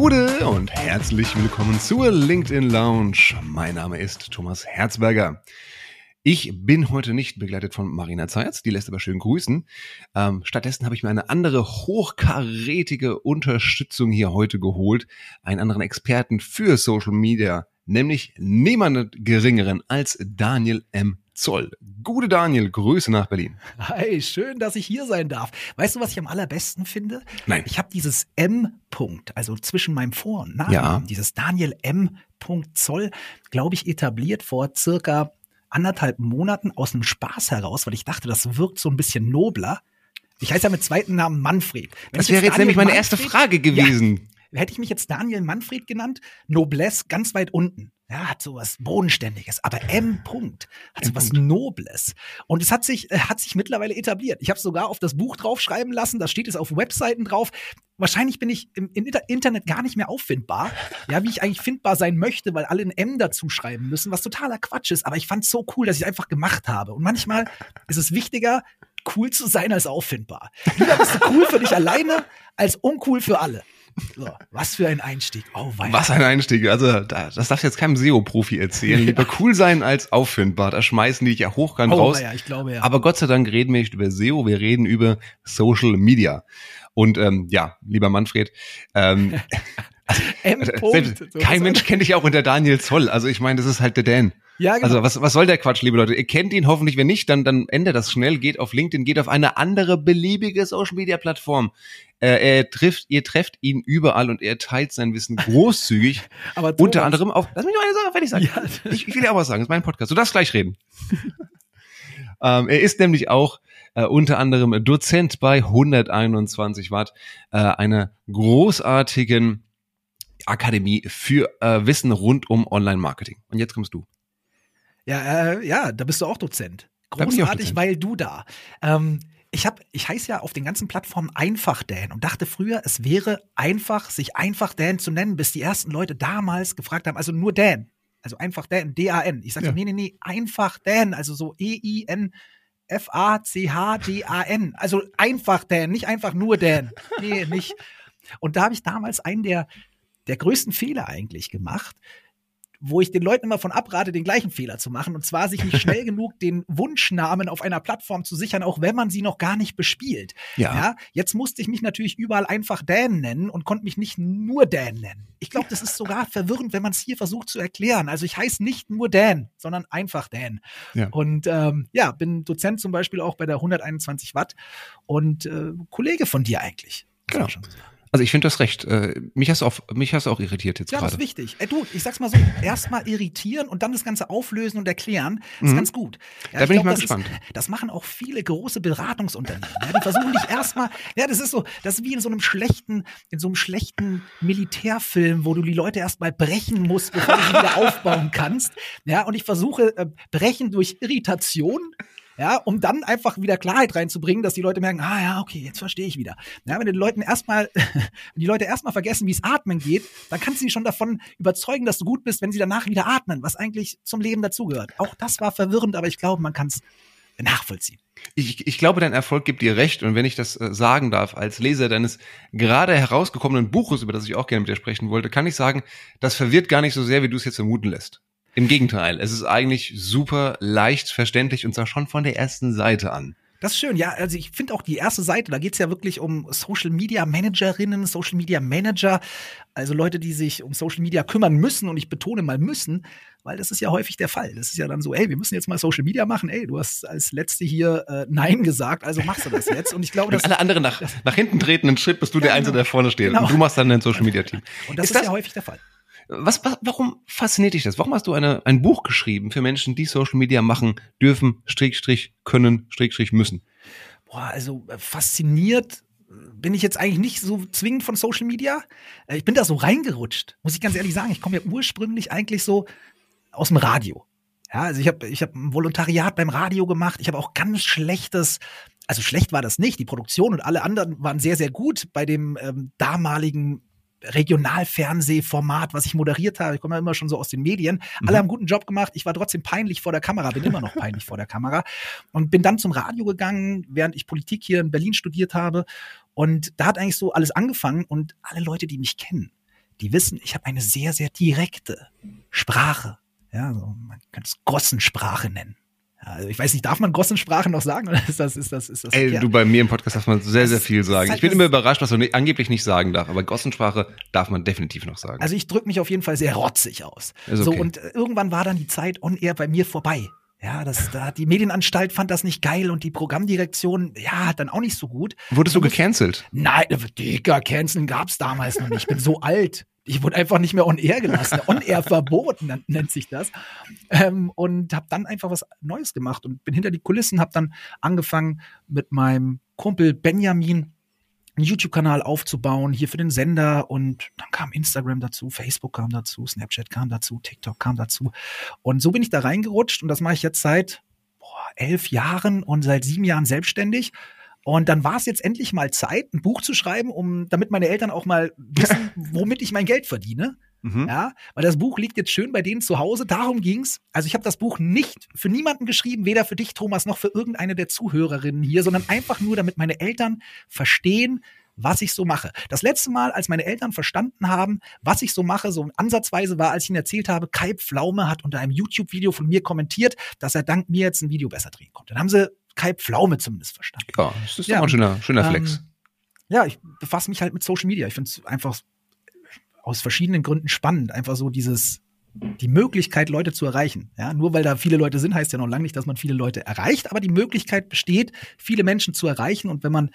Gute und herzlich willkommen zur LinkedIn Lounge. Mein Name ist Thomas Herzberger. Ich bin heute nicht begleitet von Marina Zeitz, die lässt aber schön grüßen. Ähm, stattdessen habe ich mir eine andere hochkarätige Unterstützung hier heute geholt, einen anderen Experten für Social Media, nämlich niemanden geringeren als Daniel M. Zoll. Gute Daniel, Grüße nach Berlin. Hi, schön, dass ich hier sein darf. Weißt du, was ich am allerbesten finde? Nein. Ich habe dieses M-Punkt, also zwischen meinem Vor- und Namen, Ja. dieses Daniel M. Zoll, glaube ich, etabliert vor circa anderthalb Monaten aus einem Spaß heraus, weil ich dachte, das wirkt so ein bisschen nobler. Ich heiße ja mit zweiten Namen Manfred. Wenn Das wäre jetzt Daniel nämlich meine erste Manfred- Frage gewesen. Hätte ich mich jetzt Daniel Manfred genannt, Noblesse ganz weit unten. Ja, hat sowas Bodenständiges. Aber M. Punkt hat M. sowas Nobles. Und es hat sich, äh, hat sich mittlerweile etabliert. Ich habe sogar auf das Buch draufschreiben lassen, da steht es auf Webseiten drauf. Wahrscheinlich bin ich im, im Inter- Internet gar nicht mehr auffindbar, ja, wie ich eigentlich findbar sein möchte, weil alle ein M dazu schreiben müssen, was totaler Quatsch ist. Aber ich fand es so cool, dass ich es einfach gemacht habe. Und manchmal ist es wichtiger, cool zu sein als auffindbar. Lieber bist du cool für dich alleine als uncool für alle. So, was für ein Einstieg. Oh, weia. Was ein Einstieg. Also, da, das darfst du jetzt keinem SEO-Profi erzählen. Lieber cool sein als auffindbar. Da schmeißen die dich ja hochkant Oh, raus. weia, ich glaube ja. Aber Gott sei Dank reden wir nicht über SEO, wir reden über Social Media. Und ähm, ja, lieber Manfred, ähm, also, selbst, kein Mensch kennt dich auch unter Daniel Zoll. Also ich meine, das ist halt der Dan. Ja, genau. Also was, was soll der Quatsch, liebe Leute? Ihr kennt ihn hoffentlich, wenn nicht, dann, dann ändert das schnell, geht auf LinkedIn, geht auf eine andere beliebige Social-Media-Plattform. Äh, er trifft, ihr trefft ihn überall und er teilt sein Wissen großzügig. aber Unter Thomas- anderem auf, lass mich noch eine Sache fertig sagen. Ja. Ich, ich will ja auch was sagen, das ist mein Podcast. Du darfst gleich reden. ähm, er ist nämlich auch äh, unter anderem Dozent bei 121 Watt, äh, einer großartigen Akademie für äh, Wissen rund um Online-Marketing. Und jetzt kommst du. Ja, äh, ja, da bist du auch Dozent. Auch Großartig, Dozent. weil du da. Ähm, ich hab, ich heiße ja auf den ganzen Plattformen einfach Dan und dachte früher, es wäre einfach, sich einfach Dan zu nennen, bis die ersten Leute damals gefragt haben, also nur Dan. Also einfach Dan, D-A-N. Ich sagte, Ja. nee, nee, nee, einfach Dan, also so E-I-N. F-A-C-H-D-A-N. Also einfach Dan, nicht einfach nur Dan. Nee, nicht. Und da habe ich damals einen der, der größten Fehler eigentlich gemacht, wo ich den Leuten immer von abrate, den gleichen Fehler zu machen. Und zwar sich nicht schnell genug den Wunschnamen auf einer Plattform zu sichern, auch wenn man sie noch gar nicht bespielt. Ja. jetzt musste ich mich natürlich überall einfach Dan nennen und konnte mich nicht nur Dan nennen. Ich glaube, das ist sogar verwirrend, wenn man es hier versucht zu erklären. Also ich heiße nicht nur Dan, sondern einfach Dan. Ja. Und ähm, ja, bin Dozent zum Beispiel auch bei der 121 Watt und äh, Kollege von dir eigentlich. Genau. Also ich finde das recht. Äh, mich hast du auch, mich hast du auch irritiert jetzt Ja, das gerade. ist wichtig. Ey, du, ich sag's mal so, erstmal irritieren und dann das Ganze auflösen und erklären, ist Mhm. ganz gut. Ja, Da bin ich mal das gespannt. Ist, das machen auch viele große Beratungsunternehmen. Ja, die versuchen dich erstmal, ja, das ist so, das ist wie in so einem schlechten, in so einem schlechten Militärfilm, wo du die Leute erstmal brechen musst, bevor du sie wieder aufbauen kannst. Ja, und ich versuche, äh, brechen durch Irritation. Ja, um dann einfach wieder Klarheit reinzubringen, dass die Leute merken, ah ja, okay, jetzt verstehe ich wieder. Ja, wenn die Leuten erstmal, die Leute erstmal vergessen, wie es atmen geht, dann kannst du sie schon davon überzeugen, dass du gut bist, wenn sie danach wieder atmen, was eigentlich zum Leben dazugehört. Auch das war verwirrend, aber ich glaube, man kann es nachvollziehen. Ich, ich glaube, dein Erfolg gibt dir recht. Und wenn ich das äh, sagen darf, als Leser deines gerade herausgekommenen Buches, über das ich auch gerne mit dir sprechen wollte, kann ich sagen, das verwirrt gar nicht so sehr, wie du es jetzt vermuten lässt. Im Gegenteil, es ist eigentlich super leicht verständlich und zwar schon von der ersten Seite an. Das ist schön, ja. Also ich finde auch die erste Seite, da geht's ja wirklich um Social Media Managerinnen, Social Media Manager, also Leute, die sich um Social Media kümmern müssen und ich betone mal müssen, weil das ist ja häufig der Fall. Das ist ja dann so, ey, wir müssen jetzt mal Social Media machen, ey, du hast als Letzte hier äh, Nein gesagt, also machst du das jetzt. Und ich glaube, Wenn das, alle anderen nach, nach hinten treten, einen Schritt, bist du der Ja, Einzige, genau. der vorne steht. Genau. Und du machst dann dein Social Media Team. und das ist ist, das- ja häufig der Fall. Was, was, warum fasziniert dich das? Warum hast du eine, ein Buch geschrieben für Menschen, die Social Media machen dürfen, Strich, Strich, können, Strich, Strich, müssen? Boah, also äh, fasziniert bin ich jetzt eigentlich nicht so zwingend von Social Media. Äh, Ich bin da so reingerutscht, muss ich ganz ehrlich sagen. Ich komme ja ursprünglich eigentlich so aus dem Radio. Ja, also ich habe ich hab ein Volontariat beim Radio gemacht. Ich habe auch ganz schlechtes, also schlecht war das nicht. Die Produktion und alle anderen waren sehr, sehr gut bei dem ähm, damaligen Regionalfernsehformat, was ich moderiert habe. Ich komme ja immer schon so aus den Medien. Alle Mhm. haben einen guten Job gemacht. Ich war trotzdem peinlich vor der Kamera, bin immer noch peinlich vor der Kamera und bin dann zum Radio gegangen, während ich Politik hier in Berlin studiert habe. Und da hat eigentlich so alles angefangen und alle Leute, die mich kennen, die wissen, ich habe eine sehr, sehr direkte Sprache. Ja, so, man kann es Gossensprache nennen. Also ich weiß nicht, darf man Gossensprache noch sagen oder ist das, ist das, ist das? Ey, ja. du bei mir im Podcast darf man sehr, sehr viel sagen. halt Ich bin immer überrascht, was man nicht- angeblich nicht sagen darf, aber Gossensprache darf man definitiv noch sagen. Also ich drücke mich auf jeden Fall sehr rotzig aus. Ist So okay. und äh, irgendwann war dann die Zeit on air bei mir vorbei. Ja, das, da hat die Medienanstalt fand das nicht geil und die Programmdirektion, ja, hat dann auch nicht so gut. Wurdest du gecancelt? Nein, Digga, Canceln gab's damals noch nicht. Ich bin so alt. Ich wurde einfach nicht mehr on air gelassen. On air verboten nennt sich das. Ähm, und habe dann einfach was Neues gemacht und bin hinter die Kulissen, habe dann angefangen mit meinem Kumpel Benjamin einen YouTube-Kanal aufzubauen, hier für den Sender und dann kam Instagram dazu, Facebook kam dazu, Snapchat kam dazu, TikTok kam dazu und so bin ich da reingerutscht und das mache ich jetzt seit boah, elf Jahren und seit sieben Jahren selbstständig und dann war es jetzt endlich mal Zeit, ein Buch zu schreiben, um, damit meine Eltern auch mal wissen, womit ich mein Geld verdiene. Mhm. Ja, weil das Buch liegt jetzt schön bei denen zu Hause. Darum ging's. Also ich habe das Buch nicht für niemanden geschrieben, weder für dich, Thomas, noch für irgendeine der Zuhörerinnen hier, sondern einfach nur, damit meine Eltern verstehen, was ich so mache. Das letzte Mal, als meine Eltern verstanden haben, was ich so mache, so ansatzweise war, als ich ihnen erzählt habe, Kai Pflaume hat unter einem YouTube-Video von mir kommentiert, dass er dank mir jetzt ein Video besser drehen konnte. Dann haben sie Kai Pflaume zumindest verstanden. Ja, das ist Ja. doch ein schöner, schöner Flex. Ähm, ja, ich befasse mich halt mit Social Media. Ich finde es einfach aus verschiedenen Gründen spannend. Einfach so dieses, die Möglichkeit, Leute zu erreichen. Ja, nur weil da viele Leute sind, heißt ja noch lange nicht, dass man viele Leute erreicht, aber die Möglichkeit besteht, viele Menschen zu erreichen. Und wenn man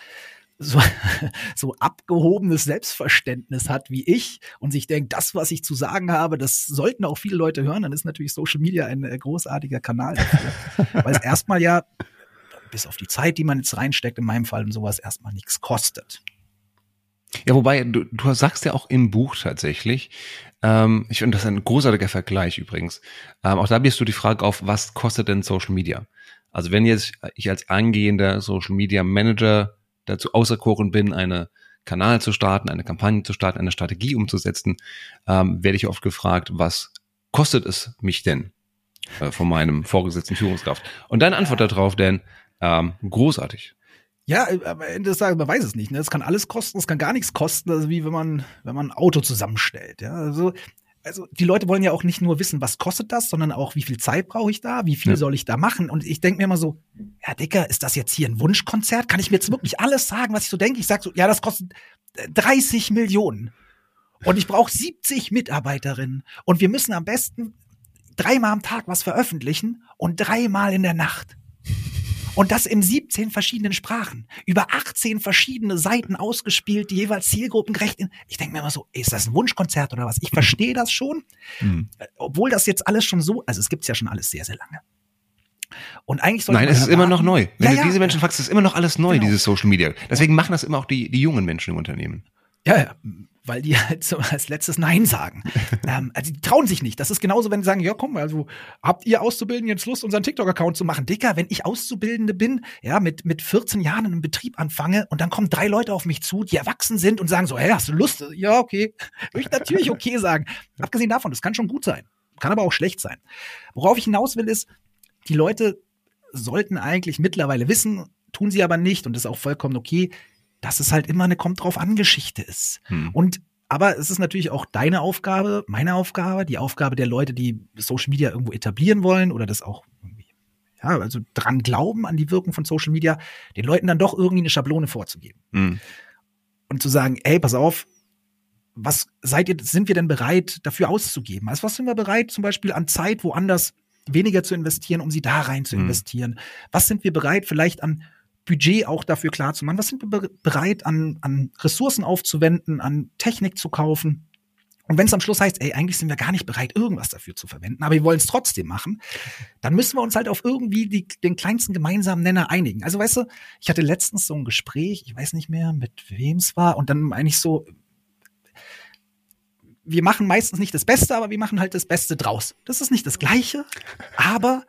so, so abgehobenes Selbstverständnis hat wie ich und sich denkt, das, was ich zu sagen habe, das sollten auch viele Leute hören, dann ist natürlich Social Media ein äh, großartiger Kanal dafür. weil es erstmal ja, bis auf die Zeit, die man jetzt reinsteckt, in meinem Fall und sowas, erstmal nichts kostet. Ja, wobei, du, du sagst ja auch im Buch tatsächlich, ähm, ich finde das ein großartiger Vergleich übrigens. Ähm, auch da bist du die Frage auf, was kostet denn Social Media? Also wenn jetzt ich als angehender Social Media Manager dazu auserkoren bin, eine Kanal zu starten, eine Kampagne zu starten, eine Strategie umzusetzen, ähm, werde ich oft gefragt, was kostet es mich denn äh, von meinem vorgesetzten Führungskraft? Und deine Antwort darauf, denn ähm, großartig. Ja, äh, am Ende des Tages, man weiß es nicht. Ne? Es kann alles kosten, es kann gar nichts kosten. Also wie wenn man, wenn man ein Auto zusammenstellt. Ja, also, also die Leute wollen ja auch nicht nur wissen, was kostet das, sondern auch, wie viel Zeit brauche ich da, wie viel Ja. soll ich da machen. Und ich denke mir immer so, ja, Dicker, ist das jetzt hier ein Wunschkonzert? Kann ich mir jetzt wirklich alles sagen, was ich so denke? Ich sag so, ja, das kostet äh, 30 Millionen. Und ich brauche 70 Mitarbeiterinnen. Und wir müssen am besten dreimal am Tag was veröffentlichen und dreimal in der Nacht. Und das in 17 verschiedenen Sprachen. Über 18 verschiedene Seiten ausgespielt, die jeweils zielgruppengerecht. In ich denke mir immer so, ist das ein Wunschkonzert oder was? Ich verstehe das schon, Hm. obwohl das jetzt alles schon so, also es gibt's ja schon alles sehr, sehr lange. Und eigentlich Nein, es ist immer noch neu. Wenn Ja, du ja. diese Menschen fragst, ist immer noch alles neu, Genau. dieses Social Media. Deswegen machen das immer auch die, die jungen Menschen im Unternehmen. Ja, ja, weil die halt so als letztes Nein sagen. ähm, also die trauen sich nicht. Das ist genauso, wenn die sagen, ja komm, also habt ihr Auszubildenden jetzt Lust, unseren TikTok-Account zu machen? Dicker, wenn ich Auszubildende bin, ja, mit, mit 14 Jahren in einem Betrieb anfange und dann kommen drei Leute auf mich zu, die erwachsen sind und sagen so, hey, hast du Lust? Ja, okay. Würde ich natürlich okay sagen. Abgesehen davon, das kann schon gut sein. Kann aber auch schlecht sein. Worauf ich hinaus will, ist, die Leute sollten eigentlich mittlerweile wissen, tun sie aber nicht und das ist auch vollkommen okay, dass es halt immer eine kommt drauf an Geschichte ist. Hm. Und aber es ist natürlich auch deine Aufgabe, meine Aufgabe, die Aufgabe der Leute, die Social Media irgendwo etablieren wollen oder das auch irgendwie, ja, also dran glauben an die Wirkung von Social Media, den Leuten dann doch irgendwie eine Schablone vorzugeben Hm. und zu sagen, ey, pass auf, was seid ihr, sind wir denn bereit, dafür auszugeben? Also was sind wir bereit, zum Beispiel an Zeit woanders weniger zu investieren, um sie da rein zu Mhm. investieren? Was sind wir bereit, vielleicht an Budget auch dafür klar zu machen? Was sind wir be- bereit, an, an Ressourcen aufzuwenden, an Technik zu kaufen? Und wenn es am Schluss heißt, ey, eigentlich sind wir gar nicht bereit, irgendwas dafür zu verwenden, aber wir wollen es trotzdem machen, dann müssen wir uns halt auf irgendwie die, den kleinsten gemeinsamen Nenner einigen. Also weißt du, ich hatte letztens so ein Gespräch, ich weiß nicht mehr, mit wem es war, und dann eigentlich so, wir machen meistens nicht das Beste, aber wir machen halt das Beste draus. Das ist nicht das Gleiche, aber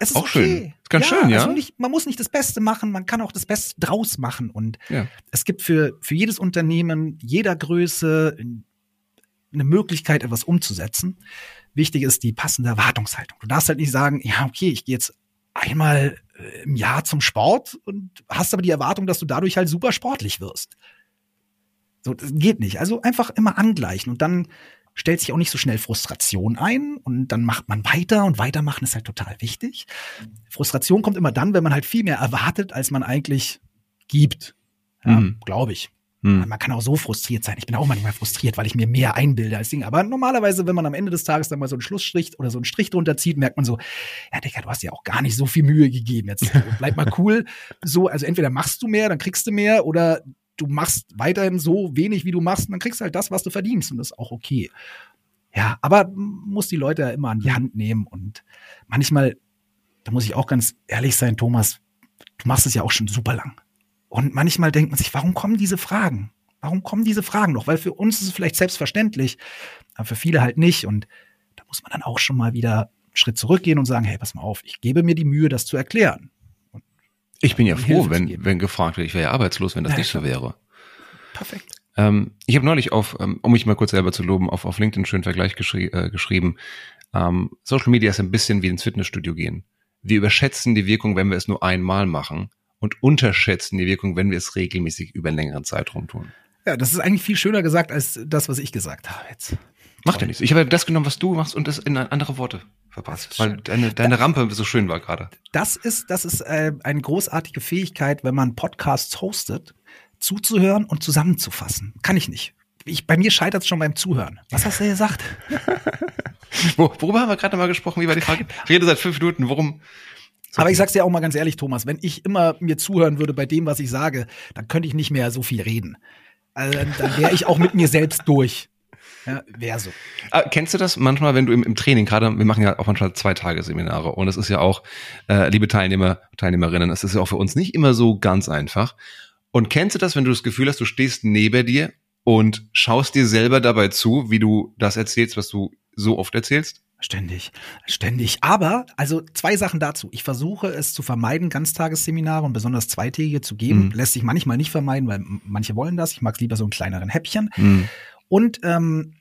es ist Auch okay. schön. Ist ganz schön, ja. Also nicht, man muss nicht das Beste machen, man kann auch das Beste draus machen. Und Ja. es gibt für, für jedes Unternehmen, jeder Größe eine Möglichkeit, etwas umzusetzen. Wichtig ist die passende Erwartungshaltung. Du darfst halt nicht sagen, ja, okay, ich gehe jetzt einmal äh, im Jahr zum Sport und hast aber die Erwartung, dass du dadurch halt super sportlich wirst. So, das geht nicht. Also einfach immer angleichen und dann stellt sich auch nicht so schnell Frustration ein und dann macht man weiter und weitermachen ist halt total wichtig. Frustration kommt immer dann, wenn man halt viel mehr erwartet, als man eigentlich gibt. Ja, Mhm. glaube ich. Hm. Man kann auch so frustriert sein. Ich bin auch manchmal frustriert, weil ich mir mehr einbilde als Ding. Aber normalerweise, wenn man am Ende des Tages dann mal so einen Schlussstrich oder so einen Strich drunter zieht, merkt man so, ja, Digga, du hast dir auch gar nicht so viel Mühe gegeben jetzt. Bleib mal cool. So, also entweder machst du mehr, dann kriegst du mehr oder du machst weiterhin so wenig, wie du machst, und dann kriegst du halt das, was du verdienst. Und das ist auch okay. Ja, aber muss die Leute ja immer an die Hand nehmen und manchmal, da muss ich auch ganz ehrlich sein, Thomas, du machst es ja auch schon super lang. Und manchmal denkt man sich, warum kommen diese Fragen? Warum kommen diese Fragen noch? Weil für uns ist es vielleicht selbstverständlich, aber für viele halt nicht. Und da muss man dann auch schon mal wieder einen Schritt zurückgehen und sagen, hey, pass mal auf, ich gebe mir die Mühe, das zu erklären. Ich bin ja froh, wenn, wenn gefragt wird. Ich wäre ja arbeitslos, wenn das Ja, nicht so wäre. Perfekt. Ähm, ich habe neulich auf, ähm, um mich mal kurz selber zu loben, auf, auf LinkedIn einen schönen Vergleich geschri äh, geschrieben. Ähm, Social Media ist ein bisschen wie ins Fitnessstudio gehen. Wir überschätzen die Wirkung, wenn wir es nur einmal machen und unterschätzen die Wirkung, wenn wir es regelmäßig über einen längeren Zeitraum tun. Ja, das ist eigentlich viel schöner gesagt als das, was ich gesagt habe jetzt. Macht ja nichts. Ich habe das genommen, was du machst und das in andere Worte verpasst, weil deine, deine Rampe so schön war gerade. Das ist, das ist äh, eine großartige Fähigkeit, wenn man Podcasts hostet, zuzuhören und zusammenzufassen. Kann ich nicht. Ich, bei mir scheitert es schon beim Zuhören. Was hast du gesagt? Wo, worüber haben wir gerade mal gesprochen? Wie war die Frage? Ich rede seit fünf Minuten. Worum? Aber ich sag's dir auch mal ganz ehrlich, Thomas, wenn ich immer mir zuhören würde bei dem, was ich sage, dann könnte ich nicht mehr so viel reden. Also, dann wäre ich auch mit mir selbst durch. Ja, wäre so. Ah, kennst du das manchmal, wenn du im, im Training, gerade, wir machen ja auch manchmal zwei Tage Seminare und es ist ja auch, äh, liebe Teilnehmer, Teilnehmerinnen, es ist ja auch für uns nicht immer so ganz einfach. Und kennst du das, wenn du das Gefühl hast, du stehst neben dir und schaust dir selber dabei zu, wie du das erzählst, was du so oft erzählst? Ständig, ständig. Aber, also zwei Sachen dazu. Ich versuche es zu vermeiden, Ganztagesseminare und besonders zweitägige zu geben. Mhm. Lässt sich manchmal nicht vermeiden, weil manche wollen das. Ich mag lieber so in kleineren Häppchen. Hm. Und ähm,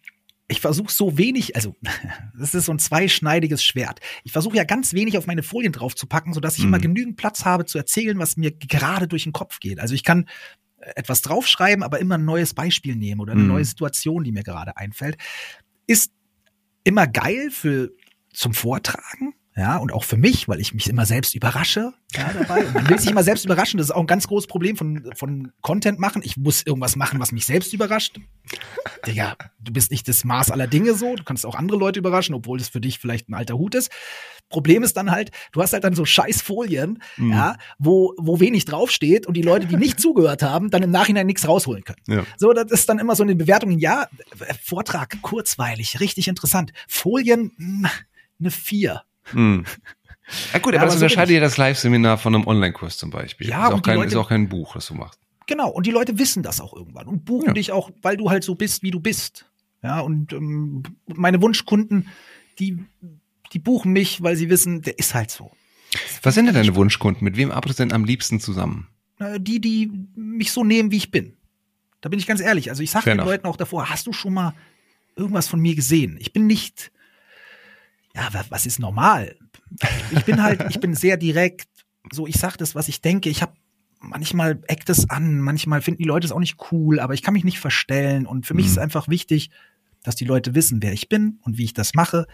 ich versuche so wenig, also das ist so ein zweischneidiges Schwert. Ich versuche ja ganz wenig auf meine Folien drauf zu packen, sodass ich Mhm. immer genügend Platz habe zu erzählen, was mir gerade durch den Kopf geht. Also ich kann äh, etwas draufschreiben, aber immer ein neues Beispiel nehmen oder eine Mhm. neue Situation, die mir gerade einfällt. Ist immer geil für zum Vortragen. Ja, und auch für mich, weil ich mich immer selbst überrasche ja, dabei. Und man will sich immer selbst überraschen. Das ist auch ein ganz großes Problem von, von Content machen. Ich muss irgendwas machen, was mich selbst überrascht. Digga, du bist nicht das Maß aller Dinge so. Du kannst auch andere Leute überraschen, obwohl das für dich vielleicht ein alter Hut ist. Problem ist dann halt, du hast halt dann so scheiß Folien, Mhm. ja, wo, wo wenig draufsteht und die Leute, die nicht zugehört haben, dann im Nachhinein nichts rausholen können. Ja. So, das ist dann immer so eine Bewertung, ja, äh, Vortrag, kurzweilig, richtig interessant. Folien, mh, eine vier. Hm. Ja gut, Ja, aber das so unterscheidet ja das Live-Seminar von einem Online-Kurs zum Beispiel. Ja, ist, auch kein, Leute- ist auch kein Buch, das du machst. Genau, und die Leute wissen das auch irgendwann und buchen Ja. dich auch, weil du halt so bist, wie du bist. Ja, und ähm, meine Wunschkunden, die, die buchen mich, weil sie wissen, der ist halt so. Was sind denn deine Wunschkunden? Mit wem arbeitest du denn am liebsten zusammen? Die, die mich so nehmen, wie ich bin. Da bin ich ganz ehrlich. Also ich sage den. Leuten auch davor, hast du schon mal irgendwas von mir gesehen? Ich bin nicht, ja, wa- was ist normal? Ich bin halt, ich bin sehr direkt. So, ich sag das, was ich denke. Ich habe manchmal eckt es an, manchmal finden die Leute es auch nicht cool, aber ich kann mich nicht verstellen. Und für mich Mhm. ist einfach wichtig, dass die Leute wissen, wer ich bin und wie ich das mache.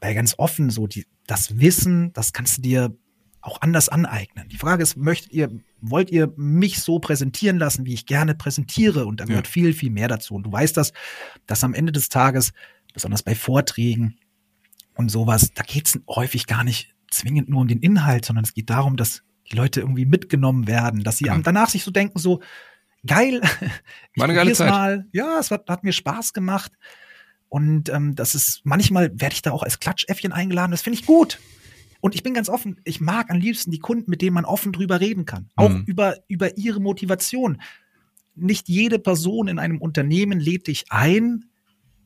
Weil ganz offen so, die, das Wissen, das kannst du dir auch anders aneignen. Die Frage ist, möchtet ihr, wollt ihr mich so präsentieren lassen, wie ich gerne präsentiere? Und da gehört Ja. viel, viel mehr dazu. Und du weißt das, dass am Ende des Tages, besonders bei Vorträgen und sowas, da geht es häufig gar nicht zwingend nur um den Inhalt, sondern es geht darum, dass die Leute irgendwie mitgenommen werden, dass sie Ja. am- danach sich so denken, so, geil, ich War eine geile Zeit. mal. Ja, es hat, hat mir Spaß gemacht. Und ähm, das ist, manchmal werde ich da auch als Klatschäffchen eingeladen, das finde ich gut. Und ich bin ganz offen, ich mag am liebsten die Kunden, mit denen man offen drüber reden kann. Auch Mhm. über, über ihre Motivation. Nicht jede Person in einem Unternehmen lädt dich ein,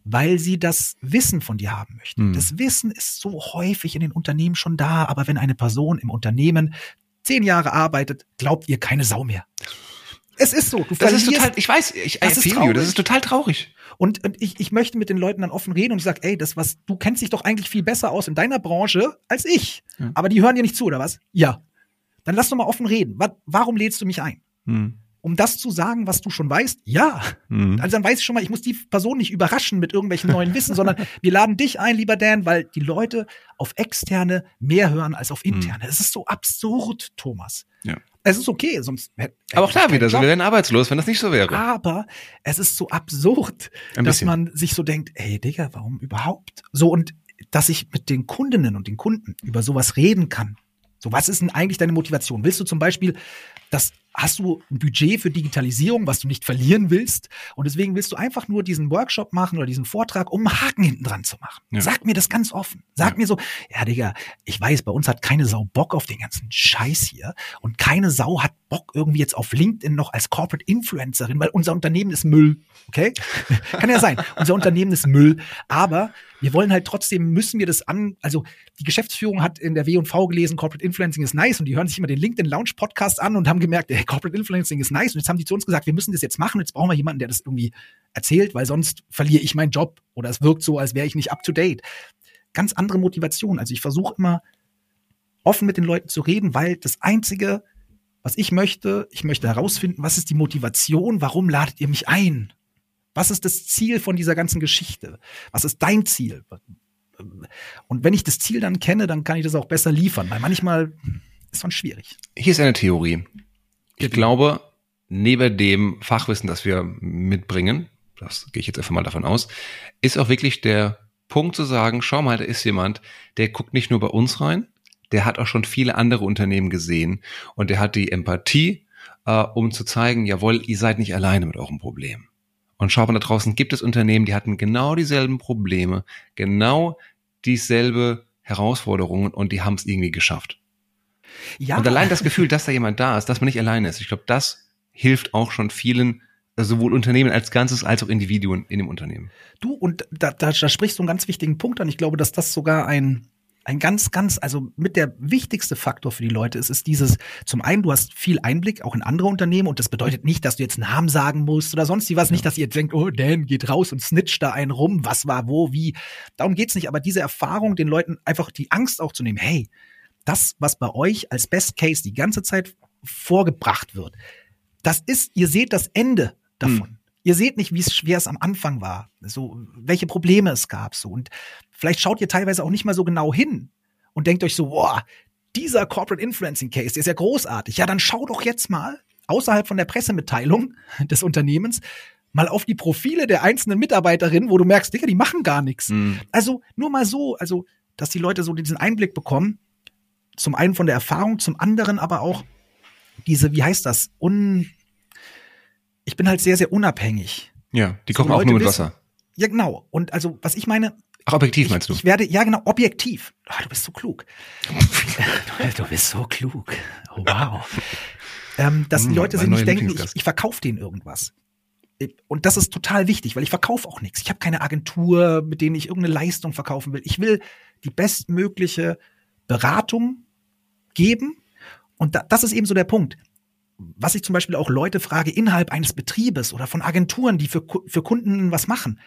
weil sie das Wissen von dir haben möchte. Mhm. Das Wissen ist so häufig in den Unternehmen schon da, aber wenn eine Person im Unternehmen zehn Jahre arbeitet, glaubt ihr keine Sau mehr. Es ist so. Du Das ist total, ich weiß, ich Das ist traurig. das ist total traurig. und, und ich, ich möchte mit den Leuten dann offen reden und ich sage, ey, das was, du kennst dich doch eigentlich viel besser aus in deiner Branche als ich. Ja. Aber die hören dir nicht zu, oder was? Ja. Dann lass doch mal offen reden. Wa warum lädst du mich ein? Hm. Um das zu sagen, was du schon weißt? Ja. Mhm. Also dann weiß ich schon mal, ich muss die Person nicht überraschen mit irgendwelchen neuen Wissen, sondern wir laden dich ein, lieber Dan, weil die Leute auf externe mehr hören als auf interne. Es ist so absurd, Thomas. Ja. Es ist okay, sonst Aber auch da wieder, so, Job. wir wären arbeitslos, wenn das nicht so wäre. Aber es ist so absurd, dass man sich so denkt, ey Digga, warum überhaupt? So und dass ich mit den Kundinnen und den Kunden über sowas reden kann. So, was ist denn eigentlich deine Motivation? Willst du zum Beispiel, das hast du ein Budget für Digitalisierung, was du nicht verlieren willst? Und deswegen willst du einfach nur diesen Workshop machen oder diesen Vortrag, um einen Haken hinten dran zu machen. Ja. Sag mir das ganz offen. Sag Ja. mir so, ja, Digga, ich weiß, bei uns hat keine Sau Bock auf den ganzen Scheiß hier und keine Sau hat Bock irgendwie jetzt auf LinkedIn noch als Corporate Influencerin, weil unser Unternehmen ist Müll. Okay? Kann ja sein. Unser Unternehmen ist Müll. Aber wir wollen halt trotzdem, müssen wir das an, also die Geschäftsführung hat in der W&V gelesen, Corporate Influencing ist nice und die hören sich immer den LinkedIn Lounge Podcast an und haben gemerkt, ey, Corporate Influencing ist nice und jetzt haben die zu uns gesagt, wir müssen das jetzt machen, jetzt brauchen wir jemanden, der das irgendwie erzählt, weil sonst verliere ich meinen Job oder es wirkt so, als wäre ich nicht up to date. Ganz andere Motivation. Also ich versuche immer offen mit den Leuten zu reden, weil das einzige, was ich möchte, ich möchte herausfinden, was ist die Motivation, warum ladet ihr mich ein? Was ist das Ziel von dieser ganzen Geschichte? Was ist dein Ziel? Und wenn ich das Ziel dann kenne, dann kann ich das auch besser liefern, weil manchmal ist schon schwierig. Hier ist eine Theorie. Ich glaube, neben dem Fachwissen, das wir mitbringen, das gehe ich jetzt einfach mal davon aus, ist auch wirklich der Punkt zu sagen, schau mal, da ist jemand, der guckt nicht nur bei uns rein, der hat auch schon viele andere Unternehmen gesehen und der hat die Empathie, äh, um zu zeigen, jawohl, ihr seid nicht alleine mit eurem Problem. Und schau mal, da draußen gibt es Unternehmen, die hatten genau dieselben Probleme, genau dieselbe Herausforderungen und die haben es irgendwie geschafft. Ja, Und allein das Gefühl, dass da jemand da ist, dass man nicht alleine ist, ich glaube, das hilft auch schon vielen, sowohl Unternehmen als Ganzes als auch Individuen in dem Unternehmen. Du, und da, da, da sprichst du einen ganz wichtigen Punkt an. Ich glaube, dass das sogar ein, ein ganz, ganz, also mit der wichtigste Faktor für die Leute ist, ist dieses, zum einen, du hast viel Einblick auch in andere Unternehmen und das bedeutet nicht, dass du jetzt Namen sagen musst oder sonst wie was, nicht, dass ihr denkt, oh, Dan geht raus und snitcht da einen rum, was war wo, wie. Darum geht's nicht, aber diese Erfahrung, den Leuten einfach die Angst auch zu nehmen, hey, das, was bei euch als Best Case die ganze Zeit vorgebracht wird, das ist, ihr seht das Ende davon. Ihr seht nicht, wie es schwer es am Anfang war, so welche Probleme es gab, so und vielleicht schaut ihr teilweise auch nicht mal so genau hin und denkt euch so, boah, dieser Corporate Influencing Case, der ist ja großartig. Ja, dann schau doch jetzt mal außerhalb von der Pressemitteilung des Unternehmens mal auf die Profile der einzelnen Mitarbeiterinnen, wo du merkst, Digga, die machen gar nichts. Mhm. Also nur mal so, also dass die Leute so diesen Einblick bekommen, zum einen von der Erfahrung, zum anderen aber auch diese, wie heißt das, un, ich bin halt sehr, sehr unabhängig. Ja, die So kochen auch Leute nur mit wissen- Wasser. Ja, genau. Und also, was ich meine, Ach, objektiv ich, meinst du? ich werde, ja genau, objektiv. Ah, du bist so klug. du bist so klug. Oh, wow. ähm, dass die Hm, Leute mein sich nicht denken, ich, ich verkaufe denen irgendwas. Und das ist total wichtig, weil ich verkaufe auch nichts. Ich habe keine Agentur, mit denen ich irgendeine Leistung verkaufen will. Ich will die bestmögliche Beratung geben. Und da, das ist eben so der Punkt. Was ich zum Beispiel auch Leute frage innerhalb eines Betriebes oder von Agenturen, die für, für Kunden was machen.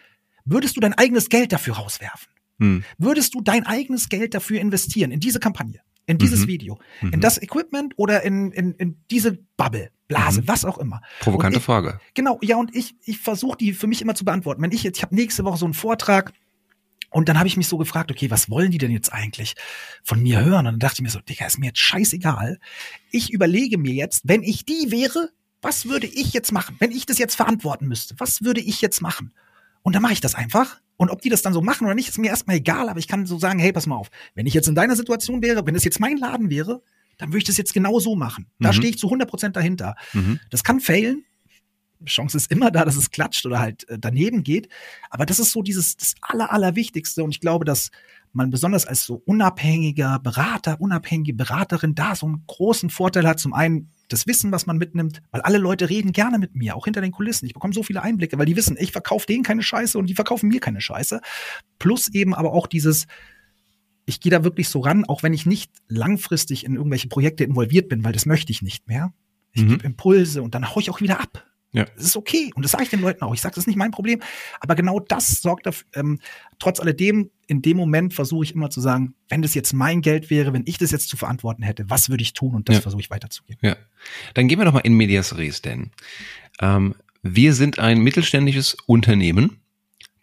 Würdest du dein eigenes Geld dafür rauswerfen? Hm. Würdest du dein eigenes Geld dafür investieren, in diese Kampagne, in dieses Mhm. Video, Mhm. in das Equipment oder in, in, in diese Bubble, Blase, Mhm. was auch immer? Provokante ich- Frage. Genau, ja, und ich, ich versuche die für mich immer zu beantworten. Wenn ich jetzt, ich habe nächste Woche so einen Vortrag und dann habe ich mich so gefragt, okay, was wollen die denn jetzt eigentlich von mir hören? Und dann dachte ich mir so, Digga, ist mir jetzt scheißegal. Ich überlege mir jetzt, wenn ich die wäre, was würde ich jetzt machen? Wenn ich das jetzt verantworten müsste, was würde ich jetzt machen? Und dann mache ich das einfach. Und ob die das dann so machen oder nicht, ist mir erstmal egal, aber ich kann so sagen, hey, pass mal auf, wenn ich jetzt in deiner Situation wäre, wenn es jetzt mein Laden wäre, dann würde ich das jetzt genau so machen. Da Mhm. stehe ich zu 100% dahinter. Mhm. Das kann failen. Chance ist immer da, dass es klatscht oder halt äh, daneben geht. Aber das ist so dieses das Aller, Allerwichtigste. Und ich glaube, dass man besonders als so unabhängiger Berater, unabhängige Beraterin da so einen großen Vorteil hat. Zum einen das Wissen, was man mitnimmt, weil alle Leute reden gerne mit mir, auch hinter den Kulissen. Ich bekomme so viele Einblicke, weil die wissen, ich verkaufe denen keine Scheiße und die verkaufen mir keine Scheiße. Plus eben aber auch dieses, ich gehe da wirklich so ran, auch wenn ich nicht langfristig in irgendwelche Projekte involviert bin, weil das möchte ich nicht mehr. Ich Mhm. gebe Impulse und dann hau ich auch wieder ab. Ja. Das ist okay. Und das sage ich den Leuten auch. Ich sage, das ist nicht mein Problem. Aber genau das sorgt dafür, ähm, trotz alledem, in dem Moment versuche ich immer zu sagen, wenn das jetzt mein Geld wäre, wenn ich das jetzt zu verantworten hätte, was würde ich tun? Und das Ja. versuche ich weiterzugeben. Ja. Dann gehen wir doch mal in Medias Res, denn ähm, wir sind ein mittelständisches Unternehmen,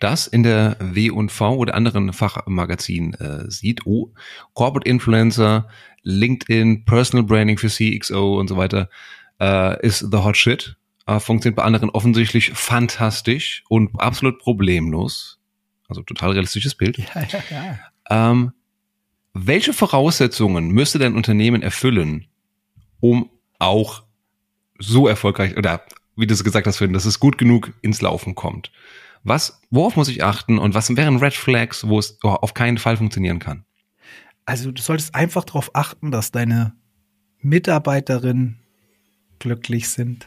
das in der W&V oder anderen Fachmagazinen äh, sieht, oh, Corporate Influencer, LinkedIn, Personal Branding für CXO und so weiter äh, ist the hot shit. Äh, funktioniert bei anderen offensichtlich fantastisch und absolut problemlos. Also total realistisches Bild. Ja, ja, ja. Ähm, welche Voraussetzungen müsste dein Unternehmen erfüllen, um auch so erfolgreich oder wie du es gesagt hast, dass es gut genug ins Laufen kommt? Was, worauf muss ich achten und was wären Red Flags, wo es auf keinen Fall funktionieren kann? Also du solltest einfach darauf achten, dass deine Mitarbeiterinnen glücklich sind.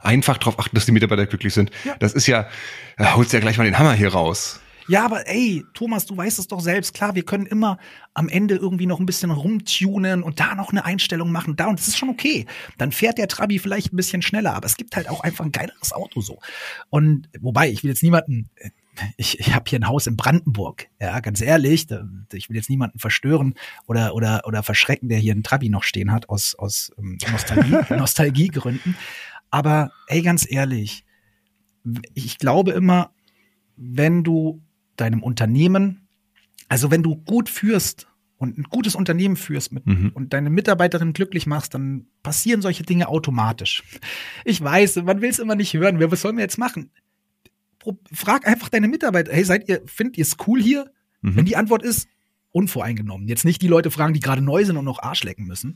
Einfach darauf achten, dass die Mitarbeiter glücklich sind. Ja. Das ist ja, da holst du ja gleich mal den Hammer hier raus. Ja, aber ey, Thomas, du weißt es doch selbst. Klar, wir können immer am Ende irgendwie noch ein bisschen rumtunen und da noch eine Einstellung machen, da und das ist schon okay. Dann fährt der Trabi vielleicht ein bisschen schneller, aber es gibt halt auch einfach ein geileres Auto so. Und wobei, ich will jetzt niemanden, ich, ich habe hier ein Haus in Brandenburg, ja, ganz ehrlich, da, ich will jetzt niemanden verstören oder oder oder verschrecken, der hier einen Trabi noch stehen hat aus aus ähm, Nostalgie, Nostalgiegründen. Aber ey, ganz ehrlich, ich glaube immer, wenn du deinem Unternehmen, also wenn du gut führst und ein gutes Unternehmen führst mit, Mhm. und deine Mitarbeiterin glücklich machst, dann passieren solche Dinge automatisch. Ich weiß, man will es immer nicht hören. Was sollen wir jetzt machen? Frag einfach deine Mitarbeiter, hey, seid ihr, findet ihr es cool hier? Mhm. Wenn die Antwort ist, unvoreingenommen. Jetzt nicht die Leute fragen, die gerade neu sind und noch Arsch lecken müssen.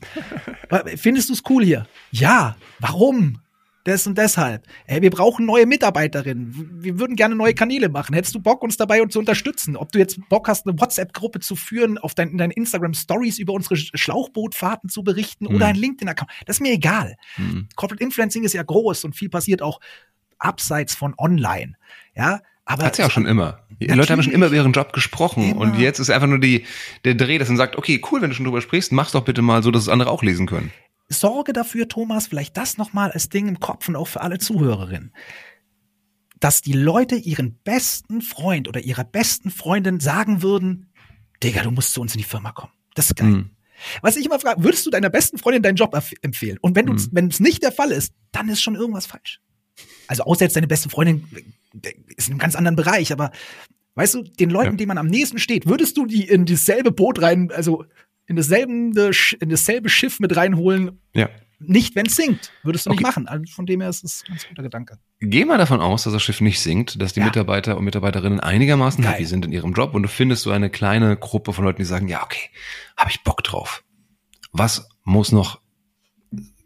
Findest du es cool hier? Ja. Warum? Das und deshalb. Ey, wir brauchen neue Mitarbeiterinnen. Wir würden gerne neue Kanäle machen. Hättest du Bock, uns dabei zu unterstützen? Ob du jetzt Bock hast, eine WhatsApp-Gruppe zu führen, auf dein, in deinen Instagram-Stories über unsere Sch- Schlauchbootfahrten zu berichten Mhm. oder ein LinkedIn-Account. Das ist mir egal. Mhm. Corporate Influencing ist ja groß und viel passiert auch abseits von online. Ja, aber Hat's ja auch schon immer. Die Leute haben schon immer über ihren Job gesprochen Immer. und jetzt ist einfach nur die, der Dreh, dass man sagt, okay, cool, wenn du schon drüber sprichst, mach's doch bitte mal so, dass es andere auch lesen können. Sorge dafür, Thomas, vielleicht das nochmal als Ding im Kopf und auch für alle Zuhörerinnen, dass die Leute ihren besten Freund oder ihrer besten Freundin sagen würden, Digga, du musst zu uns in die Firma kommen. Das ist geil. Mhm. Was ich immer frage, würdest du deiner besten Freundin deinen Job empfehlen? Und wenn du, Mhm. wenn es nicht der Fall ist, dann ist schon irgendwas falsch. Also außer jetzt deine beste Freundin äh, ist in einem ganz anderen Bereich, aber weißt du, den Leuten, Ja. denen man am nächsten steht, würdest du die in dasselbe Boot rein, also in dasselbe, in dasselbe Schiff mit reinholen, Ja. nicht, wenn es sinkt. Würdest du Okay. nicht machen. Also von dem her ist es ein ganz guter Gedanke. Geh mal davon aus, dass das Schiff nicht sinkt, dass die Ja. Mitarbeiter und Mitarbeiterinnen einigermaßen Geil. happy sind in ihrem Job und du findest so eine kleine Gruppe von Leuten, die sagen, ja, okay, habe ich Bock drauf. Was muss noch,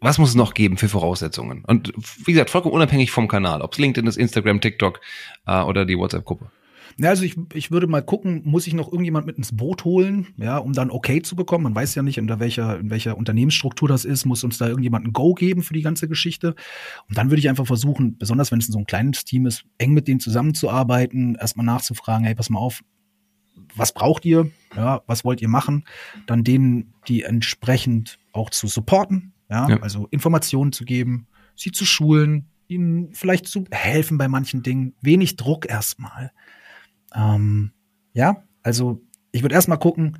was muss es noch geben für Voraussetzungen? Und wie gesagt, vollkommen unabhängig vom Kanal, ob es LinkedIn ist, Instagram, TikTok äh, oder die WhatsApp-Gruppe. Ja, also ich, ich würde mal gucken, muss ich noch irgendjemand mit ins Boot holen, ja, um dann okay zu bekommen. Man weiß ja nicht, unter welcher, in welcher Unternehmensstruktur das ist, muss uns da irgendjemand ein Go geben für die ganze Geschichte. Und dann würde ich einfach versuchen, besonders wenn es so ein kleines Team ist, eng mit denen zusammenzuarbeiten, erstmal nachzufragen, hey, pass mal auf, was braucht ihr? Ja, was wollt ihr machen? Dann denen die entsprechend auch zu supporten, ja, Ja. also Informationen zu geben, sie zu schulen, ihnen vielleicht zu helfen bei manchen Dingen. Wenig Druck erstmal. Ähm, ja, also ich würde erstmal gucken,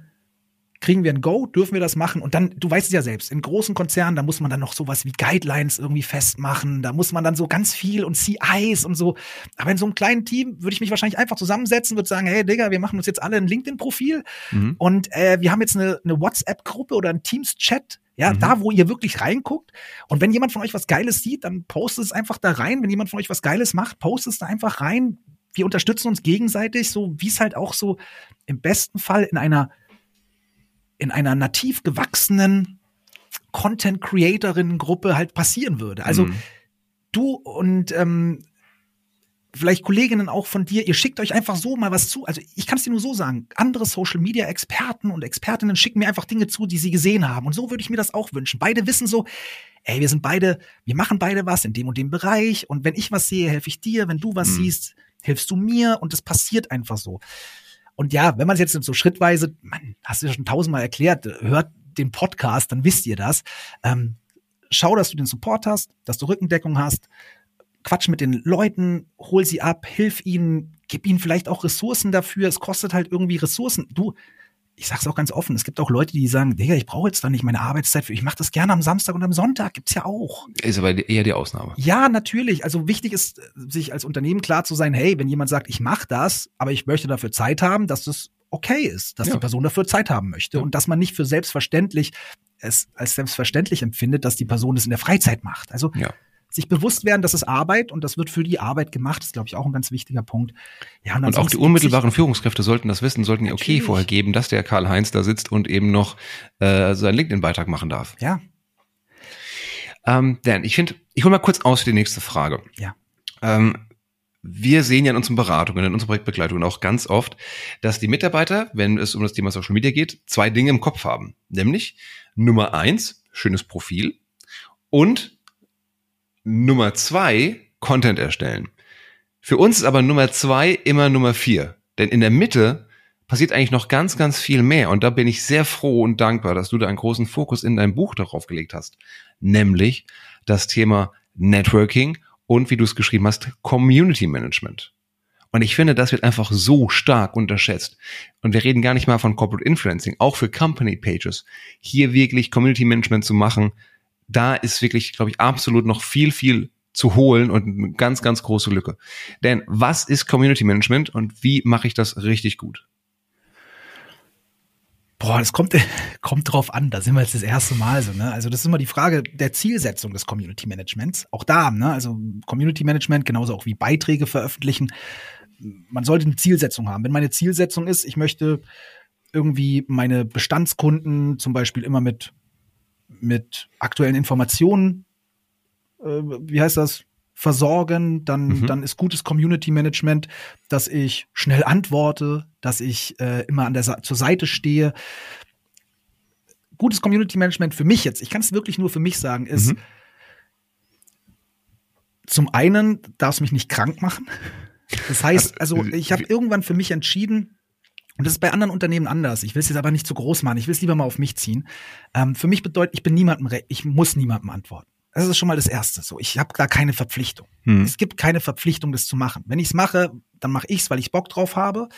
kriegen wir ein Go, dürfen wir das machen? Und dann, du weißt es ja selbst, in großen Konzernen, da muss man dann noch sowas wie Guidelines irgendwie festmachen, da muss man dann so ganz viel und CIs und so. Aber in so einem kleinen Team würde ich mich wahrscheinlich einfach zusammensetzen, würde sagen, hey Digga, wir machen uns jetzt alle ein LinkedIn-Profil Mhm. und äh, wir haben jetzt eine, eine WhatsApp-Gruppe oder einen Teams-Chat, ja, Mhm. da, wo ihr wirklich reinguckt. Und wenn jemand von euch was Geiles sieht, dann postet es einfach da rein. Wenn jemand von euch was Geiles macht, postet es da einfach rein. Wir unterstützen uns gegenseitig, so wie es halt auch so im besten Fall in einer, in einer nativ gewachsenen Content-Creatorinnen-Gruppe halt passieren würde. Also Mhm. du und ähm, vielleicht Kolleginnen auch von dir, ihr schickt euch einfach so mal was zu. Also ich kann es dir nur so sagen, andere Social-Media-Experten und Expertinnen schicken mir einfach Dinge zu, die sie gesehen haben. Und so würde ich mir das auch wünschen. Beide wissen so, ey, wir sind beide, wir machen beide was in dem und dem Bereich. Und wenn ich was sehe, helfe ich dir. Wenn du was Mhm. siehst, hilfst du mir. Und das passiert einfach so. Und ja, wenn man es jetzt so schrittweise, man, hast du ja schon tausendmal erklärt, hört den Podcast, dann wisst ihr das. Ähm, schau, dass du den Support hast, dass du Rückendeckung hast, quatsch mit den Leuten, hol sie ab, hilf ihnen, gib ihnen vielleicht auch Ressourcen dafür. Es kostet halt irgendwie Ressourcen. Du, ich sag's auch ganz offen, es gibt auch Leute, die sagen, Digga, ich brauche jetzt da nicht meine Arbeitszeit für. Ich mache das gerne am Samstag und am Sonntag, gibt's ja auch. Ist aber eher die Ausnahme. Ja, natürlich. Also wichtig ist, sich als Unternehmen klar zu sein, hey, wenn jemand sagt, ich mache das, aber ich möchte dafür Zeit haben, dass das okay ist, dass Ja. die Person dafür Zeit haben möchte Ja. und dass man nicht für selbstverständlich es als selbstverständlich empfindet, dass die Person es in der Freizeit macht. Also Ja. Sich bewusst werden, das ist Arbeit und das wird für die Arbeit gemacht, ist, glaube ich, auch ein ganz wichtiger Punkt. Ja, Und auch ansonsten die unmittelbaren Führungskräfte sollten das wissen, sollten ihr okay vorher geben, dass der Karl-Heinz da sitzt und eben noch äh, seinen LinkedIn-Beitrag machen darf. Ja, Ähm, Dan, ich finde, ich hole mal kurz aus für die nächste Frage. Ja. Ähm, wir sehen ja in unseren Beratungen, in unserer Projektbegleitung auch ganz oft, dass die Mitarbeiter, wenn es um das Thema Social Media geht, zwei Dinge im Kopf haben. Nämlich Nummer eins, schönes Profil und Nummer zwei, Content erstellen. Für uns ist aber Nummer zwei immer Nummer vier. Denn in der Mitte passiert eigentlich noch ganz, ganz viel mehr. Und da bin ich sehr froh und dankbar, dass du da einen großen Fokus in deinem Buch darauf gelegt hast. Nämlich das Thema Networking und, wie du es geschrieben hast, Community Management. Und ich finde, das wird einfach so stark unterschätzt. Und wir reden gar nicht mal von Corporate Influencing, auch für Company Pages. Hier wirklich Community Management zu machen, da ist wirklich, glaube ich, absolut noch viel, viel zu holen und eine ganz, ganz große Lücke. Denn was ist Community Management und wie mache ich das richtig gut? Boah, das kommt, kommt drauf an. Da sind wir jetzt das erste Mal so, ne? Also, das ist immer die Frage der Zielsetzung des Community Managements. Auch da, ne? Also, Community Management, genauso auch wie Beiträge veröffentlichen. Man sollte eine Zielsetzung haben. Wenn meine Zielsetzung ist, ich möchte irgendwie meine Bestandskunden zum Beispiel immer mit, mit aktuellen Informationen, äh, wie heißt das? versorgen, dann, Mhm. dann ist gutes Community Management, dass ich schnell antworte, dass ich äh, immer an der Sa zur Seite stehe. Gutes Community Management für mich jetzt, ich kann es wirklich nur für mich sagen, ist Mhm. zum einen darf es mich nicht krank machen. Das heißt, also ich habe irgendwann für mich entschieden, und das ist bei anderen Unternehmen anders. Ich will es jetzt aber nicht zu groß machen. Ich will es lieber mal auf mich ziehen. Ähm, für mich bedeutet, ich bin niemandem, ich muss niemandem antworten. Das ist schon mal das Erste. So, ich habe da keine Verpflichtung. Hm. Es gibt keine Verpflichtung, das zu machen. Wenn ich es mache, dann mache ich es, weil ich Bock drauf habe.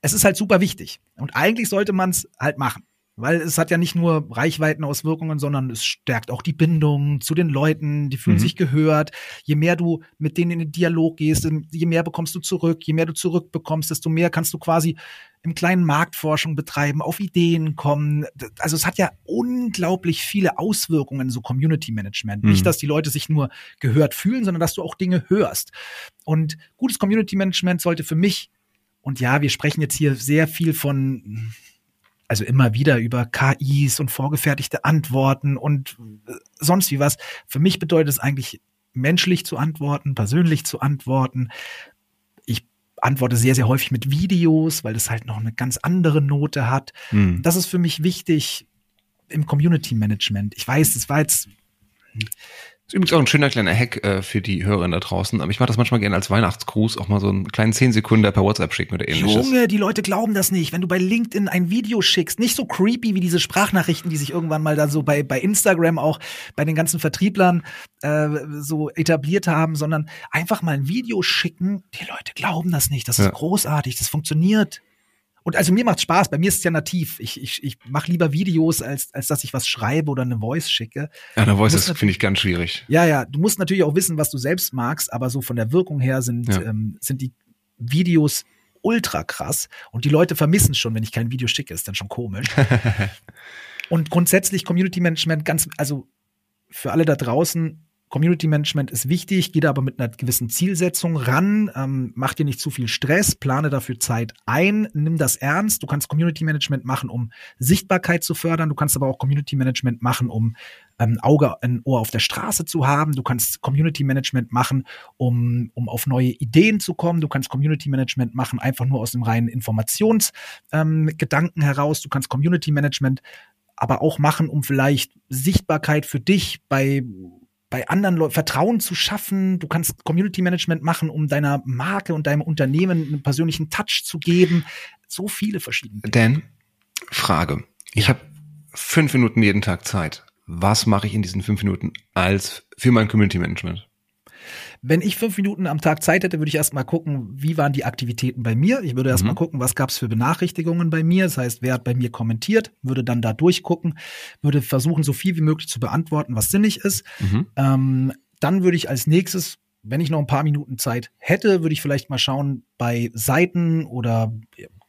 Es ist halt super wichtig. Und eigentlich sollte man es halt machen. Weil es hat ja nicht nur Reichweitenauswirkungen, sondern es stärkt auch die Bindung zu den Leuten, die fühlen Mhm. sich gehört. Je mehr du mit denen in den Dialog gehst, je mehr bekommst du zurück, je mehr du zurückbekommst, desto mehr kannst du quasi im kleinen Marktforschung betreiben, auf Ideen kommen. Also es hat ja unglaublich viele Auswirkungen, so Community Management. Mhm. Nicht, dass die Leute sich nur gehört fühlen, sondern dass du auch Dinge hörst. Und gutes Community Management sollte für mich, und ja, wir sprechen jetzt hier sehr viel von, also immer wieder über KIs und vorgefertigte Antworten und äh, sonst wie was. Für mich bedeutet es eigentlich, menschlich zu antworten, persönlich zu antworten. Ich antworte sehr, sehr häufig mit Videos, weil das halt noch eine ganz andere Note hat. Hm. Das ist für mich wichtig im Community Management. Ich weiß, das war jetzt Ist übrigens auch ein schöner kleiner Hack äh, für die Hörer da draußen. Aber ich mache das manchmal gerne als Weihnachtsgruß, auch mal so einen kleinen 10 Sekunden per WhatsApp schicken oder ähnliches. Junge, die Leute glauben das nicht. Wenn du bei LinkedIn ein Video schickst, nicht so creepy wie diese Sprachnachrichten, die sich irgendwann mal da so bei, bei Instagram auch bei den ganzen Vertrieblern äh, so etabliert haben, sondern einfach mal ein Video schicken. Die Leute glauben das nicht. Das Ja. ist großartig, das funktioniert. Und also mir macht Spaß, bei mir ist es ja nativ. Ich, ich, ich mache lieber Videos, als, als dass ich was schreibe oder eine Voice schicke. Ja, eine Voice finde ich, ganz schwierig. Ja, ja, du musst natürlich auch wissen, was du selbst magst, aber so von der Wirkung her sind, Ja. ähm, sind die Videos ultra krass und die Leute vermissen schon, wenn ich kein Video schicke, ist dann schon komisch. und grundsätzlich Community Management ganz, also für alle da draußen, Community Management ist wichtig, geh da aber mit einer gewissen Zielsetzung ran, ähm, mach dir nicht zu viel Stress, plane dafür Zeit ein, nimm das ernst. Du kannst Community Management machen, um Sichtbarkeit zu fördern. Du kannst aber auch Community Management machen, um ein Auge, ein Ohr auf der Straße zu haben. Du kannst Community Management machen, um, um auf neue Ideen zu kommen. Du kannst Community Management machen, einfach nur aus dem reinen Informationsgedanken ähm, heraus. Du kannst Community Management aber auch machen, um vielleicht Sichtbarkeit für dich bei bei anderen Leuten Vertrauen zu schaffen. Du kannst Community Management machen, um deiner Marke und deinem Unternehmen einen persönlichen Touch zu geben. So viele verschiedene. Dinge. Dan, Frage. Ich habe fünf Minuten jeden Tag Zeit. was mache ich in diesen fünf Minuten als für mein Community Management? Wenn ich fünf Minuten am Tag Zeit hätte, würde ich erstmal gucken, wie waren die Aktivitäten bei mir. Ich würde erstmal Mhm. gucken, was gab es für Benachrichtigungen bei mir. Das heißt, wer hat bei mir kommentiert, würde dann da durchgucken, würde versuchen, so viel wie möglich zu beantworten, was sinnig ist. Mhm. Ähm, dann würde ich als nächstes, wenn ich noch ein paar Minuten Zeit hätte, würde ich vielleicht mal schauen bei Seiten oder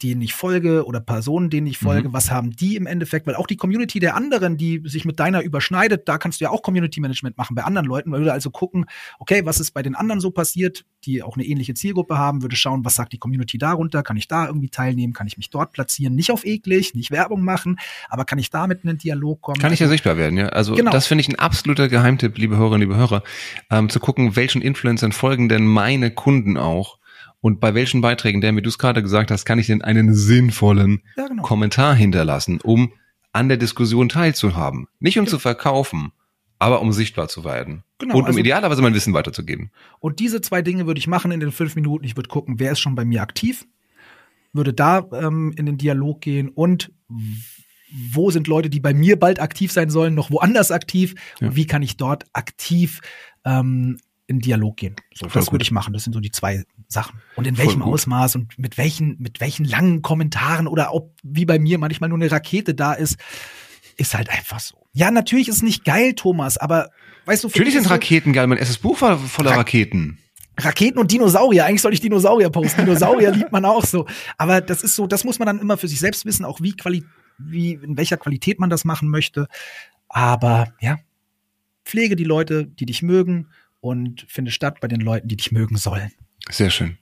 denen ich folge oder Personen, denen ich folge, Mhm. was haben die im Endeffekt, weil auch die Community der anderen, die sich mit deiner überschneidet, da kannst du ja auch Community Management machen bei anderen Leuten, weil würde also gucken, okay, was ist bei den anderen so passiert, die auch eine ähnliche Zielgruppe haben, würde schauen, was sagt die Community darunter, kann ich da irgendwie teilnehmen, kann ich mich dort platzieren, nicht auf eklig, nicht Werbung machen, aber kann ich damit in den Dialog kommen? Kann ich ja sichtbar werden, ja. Also Genau. das finde ich ein absoluter Geheimtipp, liebe Hörerinnen, liebe Hörer, ähm, zu gucken, welchen Influencern folgen denn meine Kunden auch und bei welchen Beiträgen, der, wie du es gerade gesagt hast, kann ich denn einen sinnvollen ja, genau. Kommentar hinterlassen, um an der Diskussion teilzuhaben. Nicht um zu verkaufen, aber um sichtbar zu werden. Genau, und um also- idealerweise mein Wissen weiterzugeben. Und diese zwei Dinge würde ich machen in den fünf Minuten. Ich würde gucken, wer ist schon bei mir aktiv, würde da ähm, in den Dialog gehen und wo sind Leute, die bei mir bald aktiv sein sollen, noch woanders aktiv Ja. und wie kann ich dort aktiv ähm, in Dialog gehen. So, Voll das gut. würde ich machen. Das sind so die zwei Sachen. Und in welchem. Ausmaß und mit welchen, mit welchen langen Kommentaren oder ob wie bei mir manchmal nur eine Rakete da ist, ist halt einfach so. Ja, natürlich ist es nicht geil, Thomas, aber weißt du, für Natürlich sind Raketen geil. Mein erstes Buch war voller Ra- Raketen. Raketen und Dinosaurier. Eigentlich soll ich Dinosaurier posten. Dinosaurier liebt man auch so. Aber das ist so, das muss man dann immer für sich selbst wissen, auch wie quali wie, in welcher Qualität man das machen möchte. Aber ja, pflege die Leute, die dich mögen und finde statt bei den Leuten, die dich mögen sollen. Sehr schön.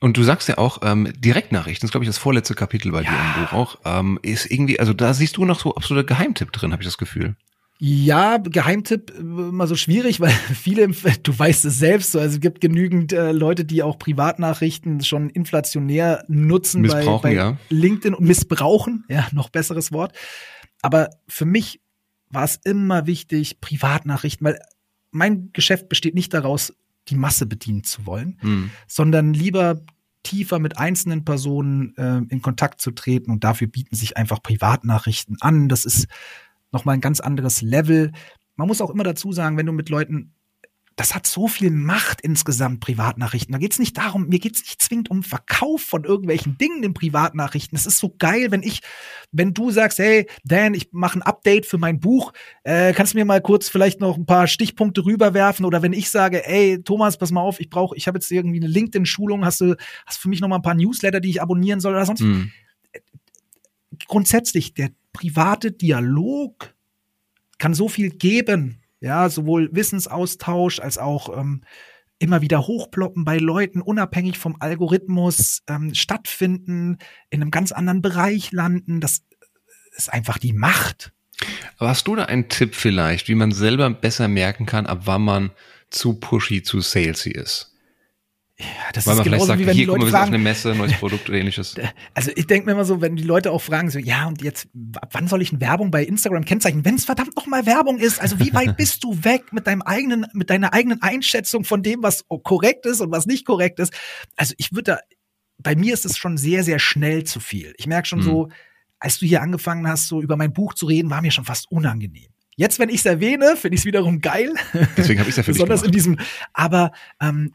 Und du sagst ja auch, ähm, Direktnachrichten, das ist, glaube ich, das vorletzte Kapitel bei dir im Buch auch, ähm, ist irgendwie, also da siehst du noch so absoluter Geheimtipp drin, habe ich das Gefühl. Ja, Geheimtipp äh, immer so schwierig, weil viele, du weißt es selbst, so, also es gibt genügend äh, Leute, die auch Privatnachrichten schon inflationär nutzen bei, Missbrauchen, bei ja. LinkedIn und missbrauchen, ja, noch besseres Wort. Aber für mich war es immer wichtig, Privatnachrichten, weil mein Geschäft besteht nicht daraus, die Masse bedienen zu wollen, Hm. sondern lieber tiefer mit einzelnen Personen äh, in Kontakt zu treten und dafür bieten sich einfach Privatnachrichten an. Das ist nochmal ein ganz anderes Level. Man muss auch immer dazu sagen, wenn du mit Leuten, das hat so viel Macht insgesamt, Privatnachrichten. Da geht's nicht darum, mir geht's nicht zwingend um Verkauf von irgendwelchen Dingen in Privatnachrichten. Es ist so geil, wenn ich, wenn du sagst, hey, Dan, ich mache ein Update für mein Buch, äh, kannst du mir mal kurz vielleicht noch ein paar Stichpunkte rüberwerfen? Oder wenn ich sage, ey, Thomas, pass mal auf, ich brauche, ich habe jetzt irgendwie eine LinkedIn-Schulung, hast du, hast du für mich noch mal ein paar Newsletter, die ich abonnieren soll oder sonst Hm. grundsätzlich der private Dialog kann so viel geben, ja, sowohl Wissensaustausch als auch ähm, immer wieder hochploppen bei Leuten, unabhängig vom Algorithmus, ähm, stattfinden, in einem ganz anderen Bereich landen. Das ist einfach die Macht. Aber hast du da einen Tipp vielleicht, wie man selber besser merken kann, ab wann man zu pushy, zu salesy ist? Ja, das Weil ist man vielleicht genauso sagt, wie wenn hier die guck mal, Leute wir sind auf fragen, eine Messe, neues Produkt oder ähnliches. Also ich denke mir immer so, wenn die Leute auch fragen, so, ja, und jetzt, ab wann soll ich eine Werbung bei Instagram kennzeichnen? Wenn es verdammt noch mal Werbung ist, also wie weit bist du weg mit deinem eigenen, mit deiner eigenen Einschätzung von dem, was korrekt ist und was nicht korrekt ist? Also ich würde da, bei mir ist es schon sehr, sehr schnell zu viel. Ich merke schon Hm. so, als du hier angefangen hast, so über mein Buch zu reden, war mir schon fast unangenehm. Jetzt, wenn ich es erwähne, finde ich es wiederum geil. Deswegen habe ich es ja für Besonders in diesem, aber ähm,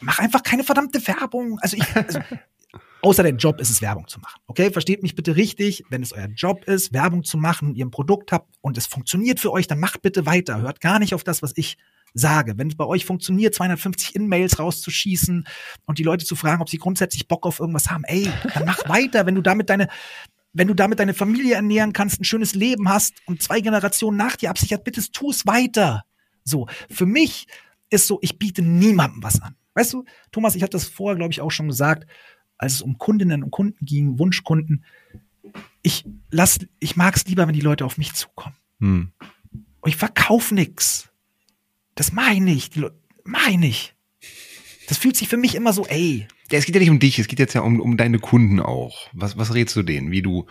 mach einfach keine verdammte Werbung. Also ich, also, außer dein Job ist es Werbung zu machen. Okay, versteht mich bitte richtig. Wenn es euer Job ist, Werbung zu machen, ihr ein Produkt habt und es funktioniert für euch, dann macht bitte weiter. Hört gar nicht auf das, was ich sage. Wenn es bei euch funktioniert, 250 In-Mails rauszuschießen und die Leute zu fragen, ob sie grundsätzlich Bock auf irgendwas haben, ey, dann mach weiter. Wenn du damit deine wenn du damit deine Familie ernähren kannst, ein schönes Leben hast und zwei Generationen nach dir absichert, bitte tu es weiter. So, für mich ist so, ich biete niemandem was an. Weißt du, Thomas, ich hatte das vorher, glaube ich, auch schon gesagt, als es um Kundinnen und Kunden ging, Wunschkunden. Ich lass, ich mag es lieber, wenn die Leute auf mich zukommen. Hm. Und ich verkaufe nix. Das meine ich. Meine ich. Das fühlt sich für mich immer so, ey, Ja, es geht ja nicht um dich, es geht jetzt ja um, um deine Kunden auch. Was, was rätst du denen? Wie du,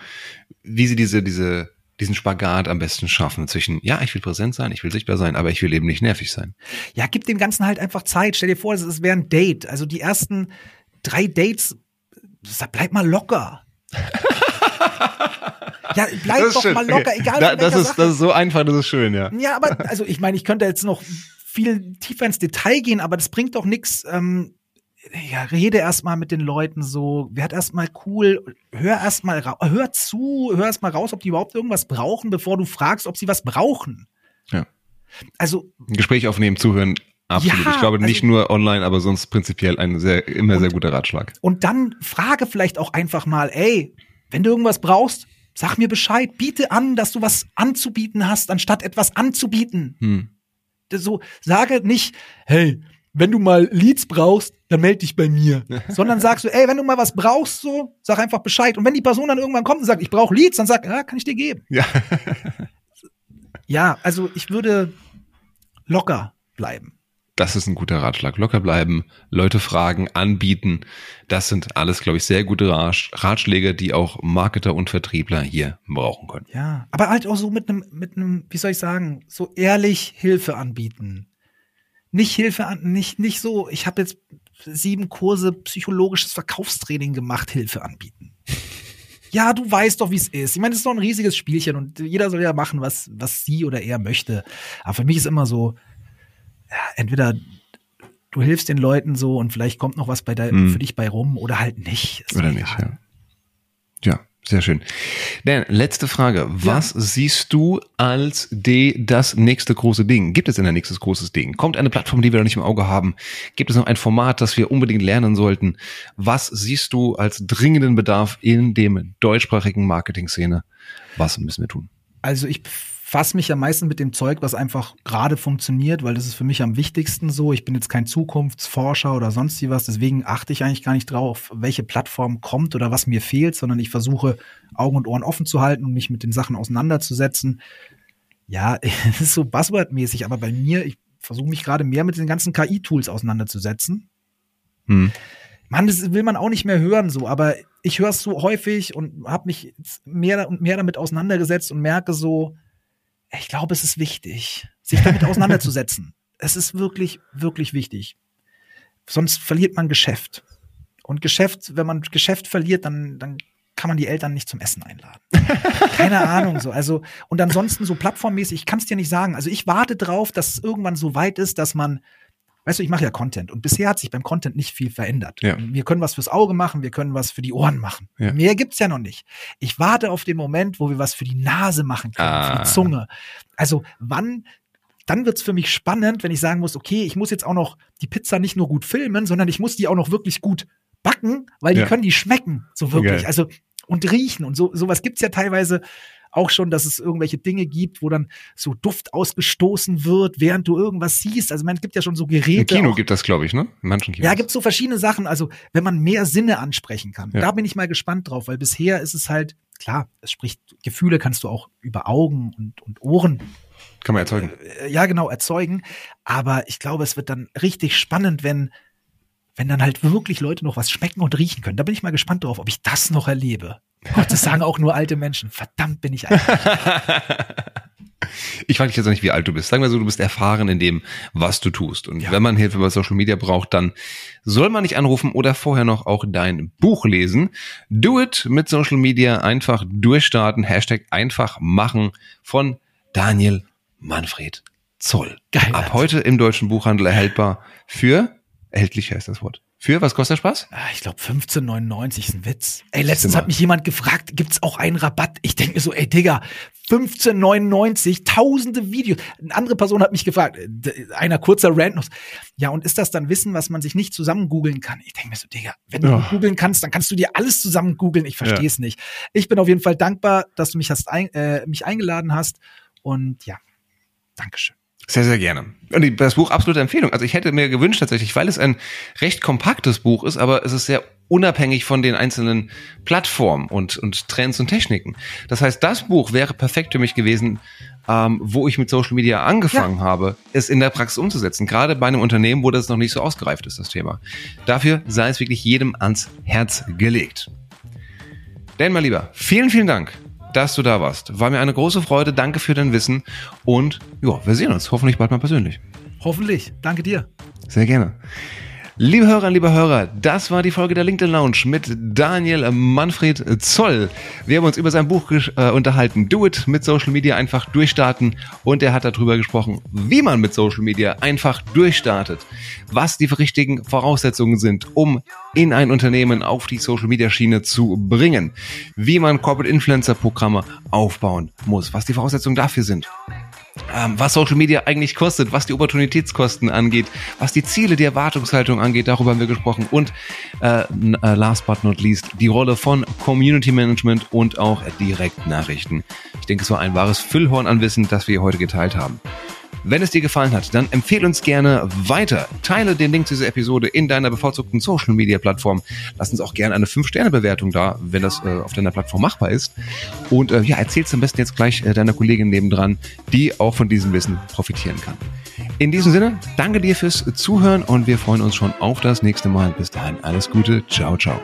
wie sie diese, diese, diesen Spagat am besten schaffen zwischen, ja, ich will präsent sein, ich will sichtbar sein, aber ich will eben nicht nervig sein. Ja, gib dem Ganzen halt einfach Zeit. Stell dir vor, es wäre ein Date. Also die ersten drei Dates, bleib mal locker. Ja, bleib doch schön. mal locker, Okay. egal Da, das, ist, Sache. das ist so einfach, das ist schön, ja. Ja, aber also ich meine, ich könnte jetzt noch viel tiefer ins Detail gehen, aber das bringt doch nichts. Ähm, ja, rede erstmal mit den Leuten so, werd erstmal cool, hör erstmal hör zu, hör erstmal raus, ob die überhaupt irgendwas brauchen, bevor du fragst, ob sie was brauchen. Ja. Also, Ein Gespräch aufnehmen, zuhören, absolut. Ja, ich glaube nicht also- nur online, aber sonst prinzipiell ein sehr, immer sehr guter Ratschlag. und dann frage vielleicht auch einfach mal, ey, wenn du irgendwas brauchst, sag mir Bescheid, biete an, dass du was anzubieten hast, anstatt etwas anzubieten. Hm. so sage nicht, hey, wenn du mal Leads brauchst, dann melde dich bei mir. Sondern sagst du, ey, wenn du mal was brauchst, so, sag einfach Bescheid. Und wenn die Person dann irgendwann kommt und sagt, ich brauche Leads, dann sag, ja, kann ich dir geben. Ja. Ja, also ich würde locker bleiben. Das ist ein guter Ratschlag. Locker bleiben, Leute fragen, anbieten. Das sind alles, glaube ich, sehr gute Ratsch- Ratschläge, die auch Marketer und Vertriebler hier brauchen können. Ja, aber halt auch so mit einem, mit einem, wie soll ich sagen, so ehrlich Hilfe anbieten. Nicht Hilfe an, nicht, nicht so, ich habe jetzt sieben Kurse psychologisches Verkaufstraining gemacht, Hilfe anbieten. Ja, du weißt doch, wie es ist. Ich meine, es ist doch ein riesiges Spielchen und jeder soll ja machen, was, was sie oder er möchte. Aber für mich ist immer so, ja, entweder du hilfst den Leuten so und vielleicht kommt noch was bei de Mhm. für dich bei rum oder halt nicht. Ist Oder nicht, ja. Ja, sehr schön. Dan, letzte Frage. Was siehst du als die, das nächste große Ding? Gibt es denn ein nächstes großes Ding? Kommt eine Plattform, die wir noch nicht im Auge haben? Gibt es noch ein Format, das wir unbedingt lernen sollten? Was siehst du als dringenden Bedarf in dem deutschsprachigen Marketing-Szene? Was müssen wir tun? Also ich fasse mich am meisten mit dem Zeug, was einfach gerade funktioniert, weil das ist für mich am wichtigsten so. Ich bin jetzt kein Zukunftsforscher oder sonst wie was, deswegen achte ich eigentlich gar nicht drauf, welche Plattform kommt oder was mir fehlt, sondern ich versuche Augen und Ohren offen zu halten und mich mit den Sachen auseinanderzusetzen. Ja, es ist so Buzzword-mäßig, aber bei mir, ich versuche mich gerade mehr mit den ganzen KI-Tools auseinanderzusetzen. Hm. Mann, das will man auch nicht mehr hören so, aber ich höre es so häufig und habe mich mehr und mehr damit auseinandergesetzt und merke so, ich glaube, es ist wichtig, sich damit auseinanderzusetzen. Es ist wirklich, wirklich wichtig. Sonst verliert man Geschäft. Und Geschäft, wenn man Geschäft verliert, dann, dann kann man die Eltern nicht zum Essen einladen. Keine Ahnung, so. Also, und ansonsten so plattformmäßig, ich kann es dir nicht sagen. Also ich warte drauf, dass es irgendwann so weit ist, dass man, weißt du, ich mache ja Content und bisher hat sich beim Content nicht viel verändert. Ja. Wir können was fürs Auge machen, wir können was für die Ohren machen. Ja. Mehr gibt's ja noch nicht. Ich warte auf den Moment, wo wir was für die Nase machen können, für Ah. die Zunge. Also wann, dann wird's für mich spannend, wenn ich sagen muss, okay, ich muss jetzt auch noch die Pizza nicht nur gut filmen, sondern ich muss die auch noch wirklich gut backen, weil die Ja. können die schmecken, so wirklich. Geil. Also und riechen und so sowas gibt's ja teilweise auch schon, dass es irgendwelche Dinge gibt, wo dann so Duft ausgestoßen wird, während du irgendwas siehst. Also man es gibt ja schon so Geräte. Im Kino auch, gibt das, glaube ich, ne? In manchen Kinos. ja, gibt's so verschiedene Sachen. Also wenn man mehr Sinne ansprechen kann, Ja. da bin ich mal gespannt drauf, weil bisher ist es halt klar, es spricht Gefühle kannst du auch über Augen und und Ohren Kann man erzeugen. äh, ja genau erzeugen. Aber ich glaube, es wird dann richtig spannend, wenn wenn dann halt wirklich Leute noch was schmecken und riechen können. Da bin ich mal gespannt drauf, ob ich das noch erlebe. Gott, das sagen auch nur alte Menschen. Verdammt bin ich alt. Ich frage dich jetzt auch nicht, wie alt du bist. Sagen wir so, du bist erfahren in dem, was du tust. Und Ja. wenn man Hilfe bei Social Media braucht, dann soll man nicht anrufen oder vorher noch auch dein Buch lesen. Do it mit Social Media. Einfach durchstarten. Hashtag einfach machen von Daniel Manfred Zoll. Geil. Ab heute im deutschen Buchhandel erhältbar für, erhältlich heißt das Wort. Für, was kostet der Spaß? Ah, Ich glaube 15,99 ist ein Witz. Ey, letztens hat mich jemand gefragt, gibt's auch einen Rabatt? Ich denke mir so, ey Digga, 15,99, tausende Videos. Eine andere Person hat mich gefragt, äh, einer kurzer Rant noch. Ja, und ist das dann Wissen, was man sich nicht zusammen googeln kann? Ich denke mir so, Digga, wenn du Ja. googeln kannst, dann kannst du dir alles zusammen googeln. Ich verstehe es nicht. Ich bin auf jeden Fall dankbar, dass du mich hast äh, mich eingeladen hast. Und ja, Dankeschön. Sehr, sehr gerne. Und das Buch absolute Empfehlung. Also ich hätte mir gewünscht tatsächlich, weil es ein recht kompaktes Buch ist, aber es ist sehr unabhängig von den einzelnen Plattformen und, und Trends und Techniken. Das heißt, das Buch wäre perfekt für mich gewesen, ähm, wo ich mit Social Media angefangen habe, es in der Praxis umzusetzen. Gerade bei einem Unternehmen, wo das noch nicht so ausgereift ist, das Thema. Dafür sei es wirklich jedem ans Herz gelegt. Denn, mein Lieber, vielen, vielen Dank, dass du da warst. War mir eine große Freude. Danke für dein Wissen. Und ja, wir sehen uns hoffentlich bald mal persönlich. Hoffentlich. Danke dir. Sehr gerne. Liebe Hörer, liebe Hörer, das war die Folge der LinkedIn Lounge mit Daniel Manfred Zoll. Wir haben uns über sein Buch äh, unterhalten, Do It mit Social Media einfach durchstarten. Und er hat darüber gesprochen, wie man mit Social Media einfach durchstartet, was die richtigen Voraussetzungen sind, um in ein Unternehmen auf die Social Media Schiene zu bringen, wie man Corporate Influencer Programme aufbauen muss, was die Voraussetzungen dafür sind was Social Media eigentlich kostet, was die Opportunitätskosten angeht, was die Ziele, die Erwartungshaltung angeht, darüber haben wir gesprochen und äh, äh, last but not least die Rolle von Community Management und auch Direktnachrichten. Ich denke, es war ein wahres Füllhorn an Wissen, das wir heute geteilt haben. Wenn es dir gefallen hat, dann empfehle uns gerne weiter. Teile den Link zu dieser Episode in deiner bevorzugten Social Media Plattform. Lass uns auch gerne eine 5-Sterne-Bewertung da, wenn das äh, auf deiner Plattform machbar ist. Und äh, ja, erzähl's am besten jetzt gleich äh, deiner Kollegin nebendran, die auch von diesem Wissen profitieren kann. In diesem Sinne, danke dir fürs Zuhören und wir freuen uns schon auf das nächste Mal. Bis dahin, alles Gute. Ciao, ciao.